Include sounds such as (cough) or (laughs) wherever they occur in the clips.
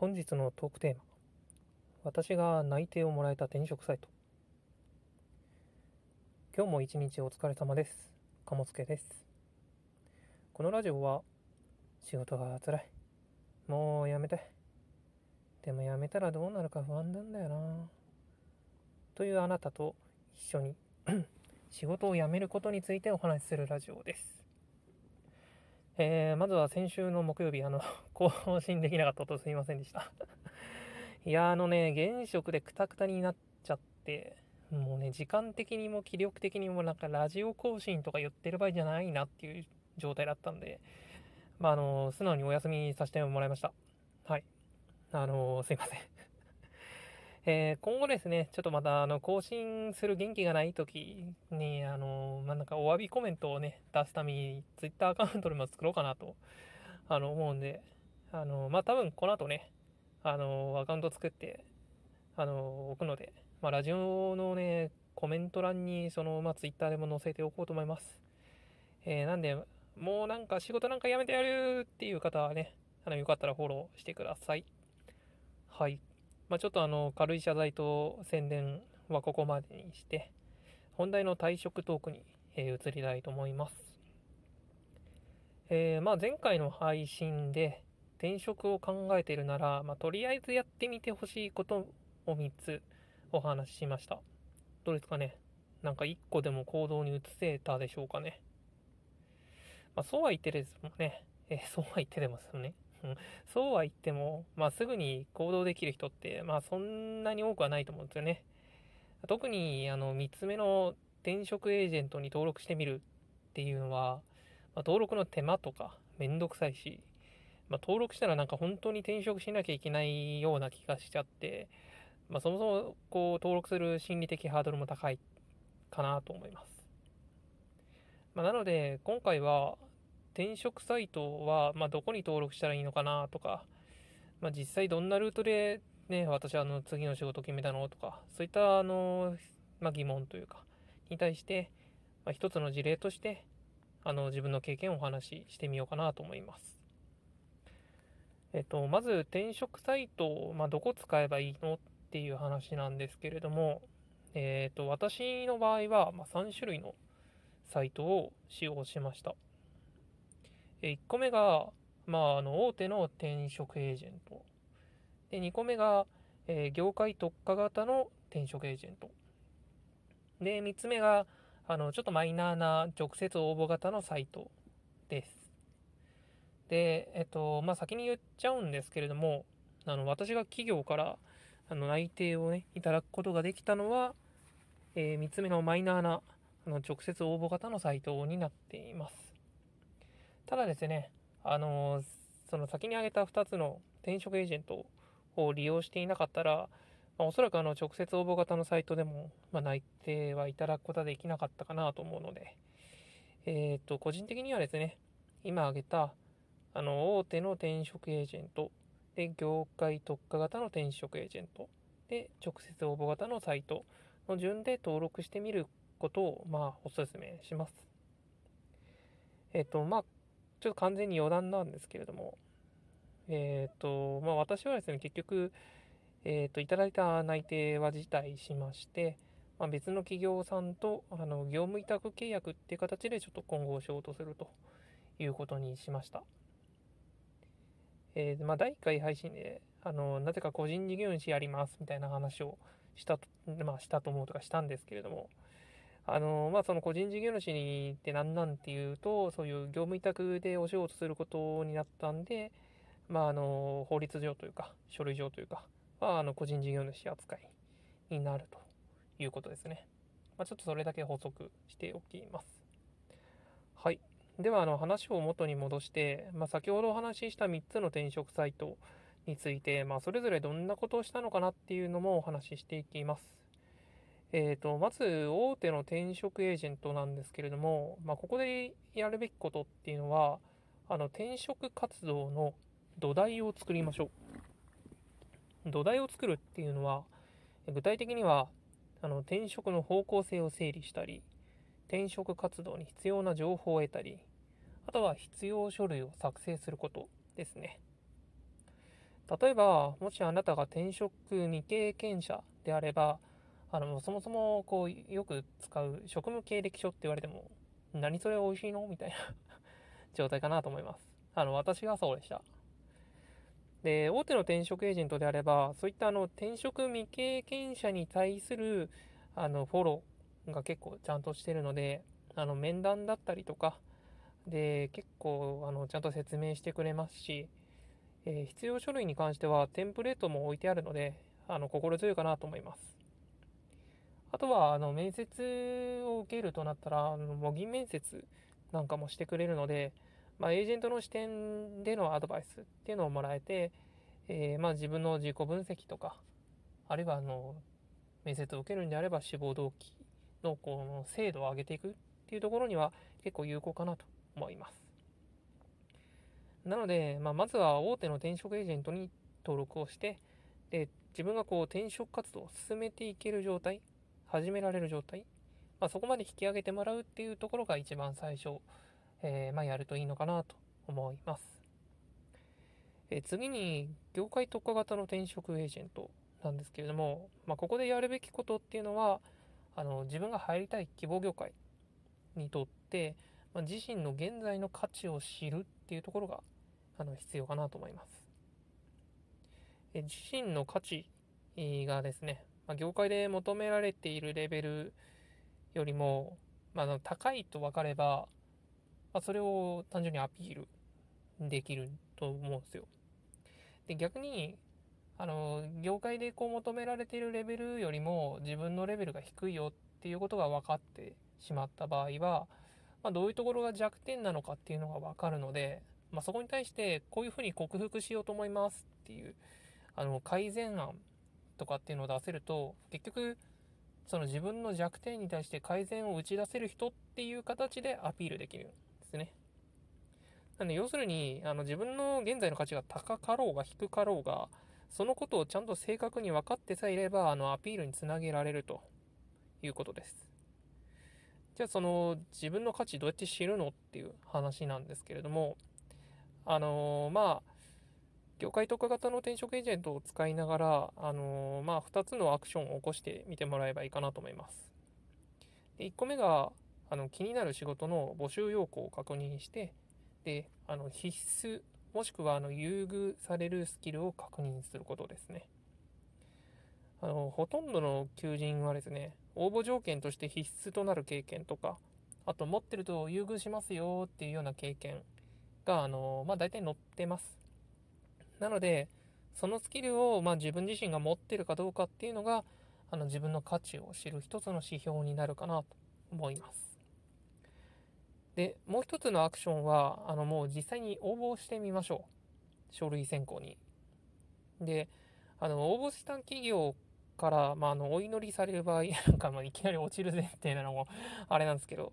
本日のトークテーマ私が内定をもらえた転職サイト。今日も一日お疲れ様です。鴨助です。このラジオは仕事が辛い。もうやめたいでもやめたらどうなるか不安なんだよな。というあなたと一緒に (clears throat) 仕事を辞めることについてお話しするラジオです。えー、まずは先週の木曜日、あの、(laughs) 更新できなかったとすいませんでした (laughs) いや、あのね、現職でクタクタになっちゃって、もうね、時間的にも気力的にもなんかラジオ更新とか言ってる場合じゃないなっていう状態だったんで、まあ、あの、素直にお休みさせてもらいました。はい。あの、すいませんえー、今後ですね、ちょっとまた、あの、更新する元気がない時に、あの、まあ、なんかお詫びコメントをね、出すために、Twitter アカウントでも作ろうかなと、あの、思うんで、あの、まあ、多分この後ね、あの、アカウント作って、あの、置くので、まあ、ラジオのね、コメント欄に、その、まあ、Twitter でも載せておこうと思います。えー、なんで、もうなんか仕事なんかやめてやるっていう方はね、あの、よかったらフォローしてください。はい。まあ、ちょっとあの軽い謝罪と宣伝はここまでにして、本題の退職トークに、え、移りたいと思います。えー、まあ、前回の配信で転職を考えているなら、まあ、とりあえずやってみてほしいことを3つお話ししました。どうですかね？なんか1個でも行動に移せたでしょうかね？まあ、そうは言ってですもんね。えー、そうは言ってでもですよね。そうは言っても、まあ、すぐに行動できる人って、まあ、そんなに多くはないと思うんですよね。特に、あの、3つ目の転職エージェントに登録してみるっていうのは、まあ、登録の手間とかめんどくさいし、まあ、登録したらなんか本当に転職しなきゃいけないような気がしちゃって、まあ、そもそもこう登録する心理的ハードルも高いかなと思います。まあ、なので今回は転職サイトは、まあ、どこに登録したらいいのかなとか、まあ、実際どんなルートで、ね、私はあの次の仕事決めたのとか、そういったあの、まあ、疑問というか、に対して、まあ、一つの事例として、あの自分の経験をお話ししてみようかなと思います。えっと、まず転職サイトを、まあ、どこ使えばいいのっていう話なんですけれども、えっと、私の場合は、ま、3種類のサイトを使用しました。1個目が、まあ、あの大手の転職エージェント。で、2個目が、えー、業界特化型の転職エージェント。で、3つ目が、あの、ちょっとマイナーな直接応募型のサイトです。で、えっと、まあ、先に言っちゃうんですけれども、あの、私が企業から、あの、内定をね、いただくことができたのは、えー、3つ目のマイナーな、あの、直接応募型のサイトになっています。ただですね、あのその先に挙げた2つの転職エージェントを利用していなかったら、まあ、おそらくあの直接応募型のサイトでも、まあ、内定はいただくことはできなかったかなと思うので、えっ、と、個人的にはですね、今挙げた、あの、大手の転職エージェント、で、業界特化型の転職エージェント、で、直接応募型のサイトの順で登録してみることを、まあ、お勧めします。えっ、と、まあ、ちょっと完全に余談なんですけれども、えっ、ー、と、まあ私はですね、結局、えっ、ー、と、いただいた内定は辞退しまして、まあ、別の企業さんと、あの、業務委託契約っていう形でちょっと今後仕事するということにしました。えー、まあ、第1回配信で、あの、なぜか個人事業主やりますみたいな話をした、まあ、したと思うとかしたんですけれども、あの、まあ、その個人事業主って何なんていうと、そういう業務委託でお仕事することになったんで、まあ、あの、法律上というか、書類上というか、まあ、あの、個人事業主扱いになるということですね。まあ、ちょっとそれだけ補足しておきます。はい。では、あの、話を元に戻して、まあ、先ほどお話しした3つの転職サイトについて、まあ、それぞれどんなことをしたのかなっていうのもお話ししていきます。えーと、まず大手の転職エージェントなんですけれども、まあ、ここでやるべきことっていうのはあの転職活動の土台を作りましょう。土台を作るっていうのは具体的にはあの転職の方向性を整理したり転職活動に必要な情報を得たりあとは必要書類を作成することですね。例えば、もしあなたが転職未経験者であれば、あの、そもそも、こう、よく使う職務経歴書って言われても、何それ美味しいの？みたいな (laughs) 状態かなと思います。あの、私がそうでした。で、大手の転職エージェントであれば、そういったあの、転職未経験者に対する、あの、フォローが結構ちゃんとしてるので、あの、面談だったりとか、で、結構、あの、ちゃんと説明してくれますし、えー、必要書類に関してはテンプレートも置いてあるので、あの、心強いかなと思います。あとは、あの、面接を受けるとなったら、あの模擬面接なんかもしてくれるので、まあ、エージェントの視点でのアドバイスっていうのをもらえて、えー、まあ、自分の自己分析とか、あるいは、あの、面接を受けるんであれば志望動機のこの精度を上げていくっていうところには結構有効かなと思います。なので、まあ、まずは大手の転職エージェントに登録をして、で、自分がこう転職活動を進めていける状態、始められる状態、まあ、そこまで引き上げてもらうっていうところが一番最初、えー、まあ、やるといいのかなと思います。え次に、業界特化型の転職エージェントなんですけれども、まあ、ここでやるべきことっていうのは、あの自分が入りたい希望業界にとって、まあ、自身の現在の価値を知るっていうところがあの必要かなと思います。え自身の価値がですね、まあ、業界で求められているレベルよりも、まあ、高いと分かれば、まあ、それを単純にアピールできると思うんですよ。で逆にあの業界でこう求められているレベルよりも自分のレベルが低いよっていうことが分かってしまった場合は、まあ、どういうところが弱点なのかっていうのが分かるので、まあ、そこに対してこういうふうに克服しようと思いますっていうあの改善案とかっていうのを出せると結局その自分の弱点に対して改善を打ち出せる人っていう形でアピールできるんですね。なんで要するにあの自分の現在の価値が高かろうが低かろうがそのことをちゃんと正確に分かってさえいればあのアピールにつなげられるということです。じゃあその自分の価値どうやって知るのっていう話なんですけれどもあのー、まあ業界特化型の転職エージェントを使いながら、あのー、まあ、2つのアクションを起こしてみてもらえばいいかなと思います。で1個目があの気になる仕事の募集要項を確認してであの必須もしくはあの優遇されるスキルを確認することですね。あの、ほとんどの求人はですね、応募条件として必須となる経験とか、あと持ってると優遇しますよっていうような経験が、あの、まあ大体載ってます。なので、そのスキルを、まあ、自分自身が持ってるかどうかっていうのが、あの自分の価値を知る一つの指標になるかなと思います。で、もう一つのアクションは、あのもう実際に応募してみましょう。書類選考に。で、あの応募した企業から、まあ、あのお祈りされる場合、なんかまあいきなり落ちる前提なのもあれなんですけど、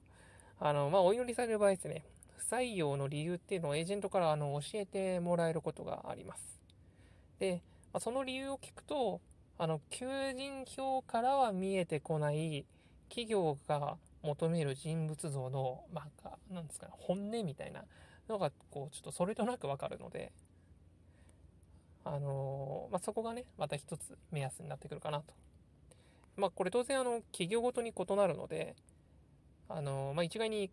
あのまあ、お祈りされる場合ですね、不採用の理由っていうのをエージェントからあの教えてもらえることがあります。で、まあ、その理由を聞くと、あの求人票からは見えてこない企業が求める人物像の、まあ、なんですかね、本音みたいなのが、こう、ちょっとそれとなくわかるので、あのー、まあ、そこがね、また一つ目安になってくるかなと。まあ、これ当然、あの、企業ごとに異なるので、あのー、まあ、一概に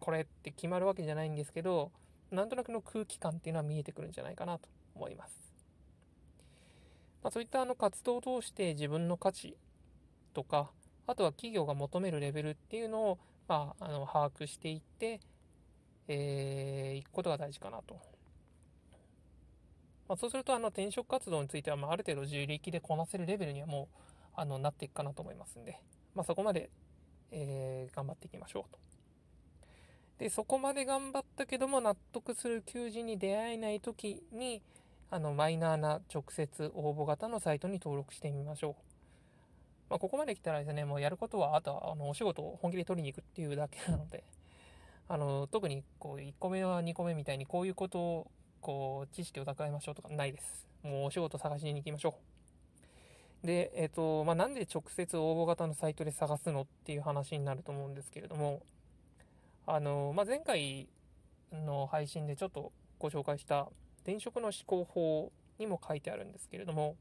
これって決まるわけじゃないんですけど、なんとなくの空気感っていうのは見えてくるんじゃないかなと思います。まあ、そういったあの活動を通して自分の価値とか、あとは企業が求めるレベルっていうのを、まあ、あの把握していって、えー、いくことが大事かなとまあ、そうするとあの転職活動についてはまあある程度自力でこなせるレベルにはもうあのなっていくかなと思いますんで、まあ、そこまで、えー、頑張っていきましょうと。でそこまで頑張ったけども納得する求人に出会えない時にあのマイナーな直接応募型のサイトに登録してみましょう。まあ、ここまで来たらですね、もうやることはあとはあのお仕事を本気で取りに行くっていうだけなので、あの特にこう1個目は2個目みたいにこういうことをこう、知識を蓄えましょうとかないです。もうお仕事探しに行きましょう。で、えっ、と、まあ、なんで直接応募型のサイトで探すのっていう話になると思うんですけれども、あの、まあ、前回の配信でちょっとご紹介した転職の思考法にも書いてあるんですけれども、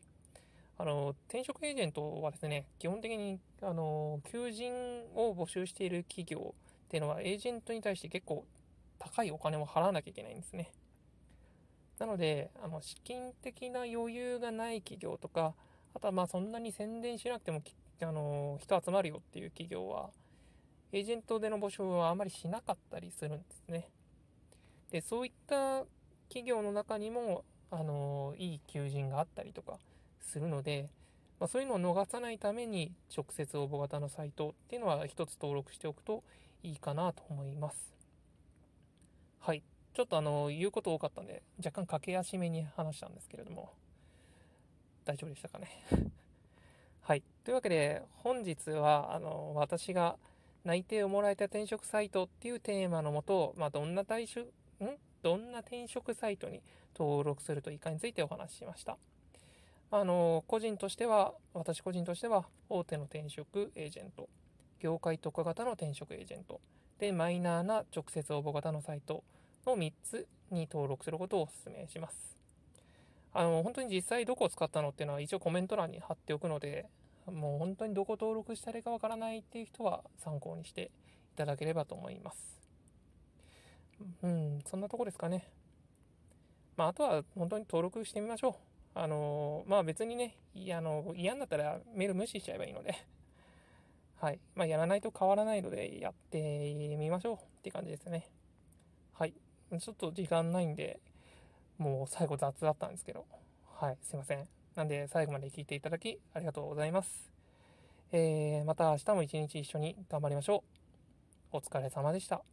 あの、転職エージェントはですね、基本的に、あの、求人を募集している企業っていうのは、エージェントに対して結構高いお金を払わなきゃいけないんですね。なので、あの、資金的な余裕がない企業とか、あとはまあそんなに宣伝しなくても、あの、人集まるよっていう企業は、エージェントでの募集はあまりしなかったりするんですね。で、そういった企業の中にも、あの、いい求人があったりとかするので、まあ、そういうのを逃さないために直接応募型のサイトっていうのは一つ登録しておくといいかなと思います。はい。ちょっとあの、言うこと多かったんで、若干駆け足めに話したんですけれども、大丈夫でしたかね。はい。というわけで、本日は、あの、私が内定をもらえた転職サイトっていうテーマのもと、まあ、どんな対象、ん？どんな転職サイトに登録するといいかについてお話ししました。あの、個人としては、私個人としては、大手の転職エージェント、業界特化型の転職エージェント、で、マイナーな直接応募型のサイトの3つに登録することをお勧めします。あの、本当に実際どこを使ったのっていうのは一応コメント欄に貼っておくので、もう本当にどこ登録したらいいかわからないっていう人は参考にしていただければと思います。うん、そんなとこですかね。まあ、あとは本当に登録してみましょう。あの、まあ別にね、あの嫌になったらメール無視しちゃえばいいので (laughs) はい。まあやらないと変わらないのでやってみましょうって感じですね。はい。ちょっと時間ないんで、もう最後雑だったんですけど、はい、すいません。なんで最後まで聞いていただきありがとうございます。えー、また明日も一日一緒に頑張りましょう。お疲れ様でした。